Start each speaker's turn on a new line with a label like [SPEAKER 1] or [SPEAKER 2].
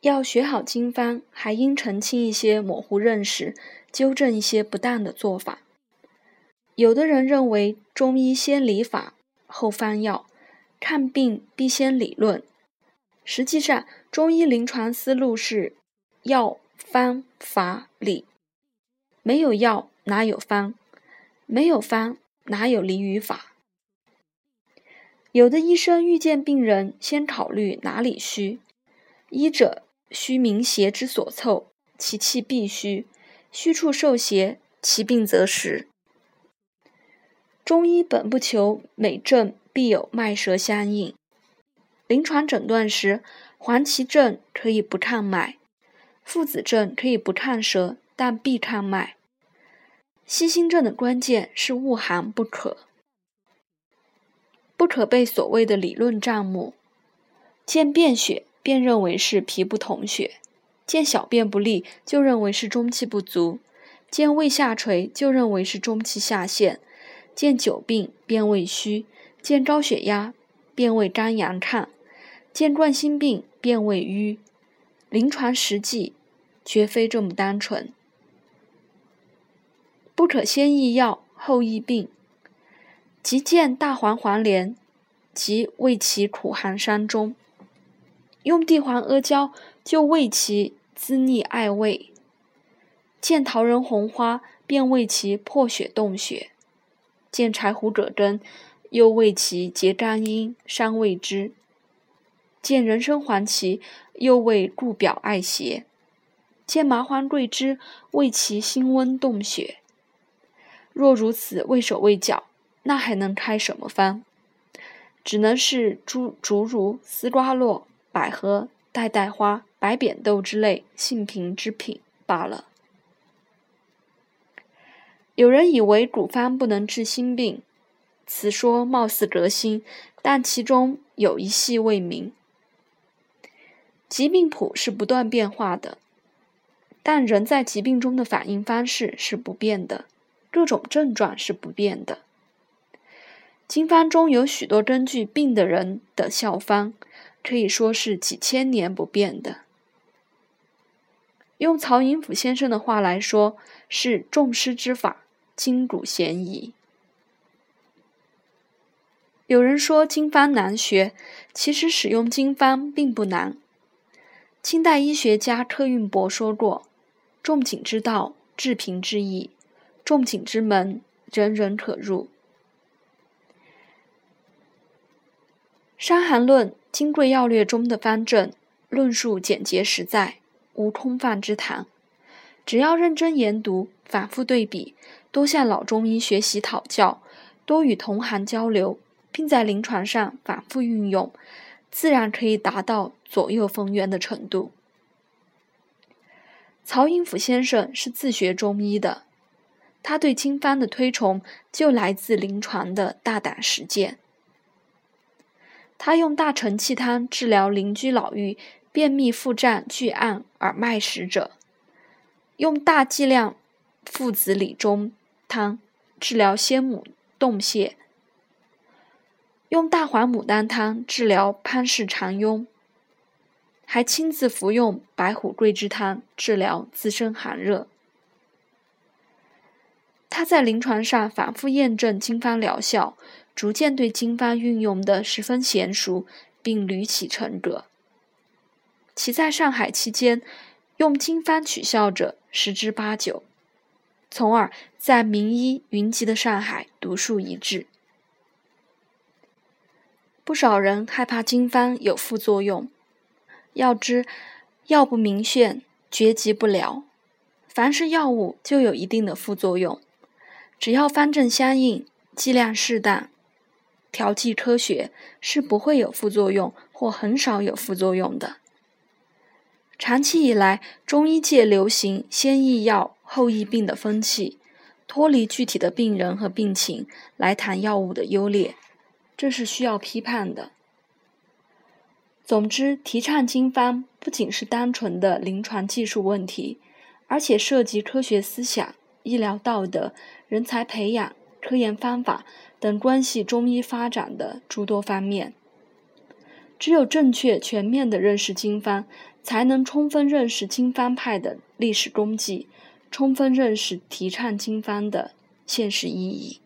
[SPEAKER 1] 要学好经方，还应澄清一些模糊认识，纠正一些不当的做法。有的人认为中医先理法后方药，看病必先理论。实际上，中医临床思路是药、方、法、理。没有药哪有方？没有方哪有理与法？有的医生遇见病人，先考虑哪里虚。医者虚名邪之所凑，其气必虚，虚处受邪，其病则实。中医本不求每症必有脉舌相应，临床诊断时，黄芪症可以不看脉，附子症可以不看舌，但必看脉。细心症的关键是恶寒不可，不可被所谓的理论障目，见便血便认为是脾不统血，见小便不利就认为是中气不足，见胃下垂就认为是中气下陷。见久病便谓虚，见高血压便谓肝阳亢，见冠心病便谓瘀。临床实际绝非这么单纯，不可先易药后易病。即见大黄黄连，即为其苦寒伤中；用地黄阿胶，就为其滋腻艾胃；见桃仁红花，便为其破血动血。见柴胡葛根，又为其结肝阴、伤胃之；见人参黄芪，又为固表艾邪；见麻黄桂枝，为其辛温动血。若如此畏手畏脚，那还能开什么方？只能是诸竹茹、丝瓜络、百合、代代花、白扁豆之类性平之品罢了。有人以为古方不能治心病，此说貌似革新，但其中有一细未明。疾病谱是不断变化的，但人在疾病中的反应方式是不变的，各种症状是不变的。经方中有许多根据病的人的效方，可以说是几千年不变的。用曹寅甫先生的话来说，是重师之法。今古咸宜。有人说经方难学，其实使用经方并不难。清代医学家柯运伯说过：“仲景之道，治平之易；仲景之门，人人可入。”《伤寒论·金匮要略》中的方正论述简洁实在，无空泛之谈。只要认真研读，反复对比。多向老中医学习讨教，多与同行交流，并在临床上反复运用，自然可以达到左右逢源的程度。曹寅甫先生是自学中医的，他对经方的推崇就来自临床的大胆实践。他用大承气汤治疗邻居老妪便秘腹胀巨按而脉实者，用大剂量附子理中。汤治疗先母冻泻，用大黄牡丹汤治疗潘氏肠痈，还亲自服用白虎桂枝汤治疗自身寒热。他在临床上反复验证经方疗效，逐渐对经方运用的十分娴熟，并屡起成格。其在上海期间，用经方取效者十之八九。从而在名医云集的上海独树一帜。不少人害怕经方有副作用，要知药不明炫，绝疾不了。凡是药物就有一定的副作用，只要方正相应，剂量适当，调剂科学，是不会有副作用或很少有副作用的。长期以来，中医界流行先医药后医病的风气，脱离具体的病人和病情来谈药物的优劣，这是需要批判的。总之，提倡经方不仅是单纯的临床技术问题，而且涉及科学思想、医疗道德、人才培养、科研方法等关系中医发展的诸多方面。只有正确全面的认识经方，才能充分认识经方派的历史功绩，充分认识提倡经方的现实意义。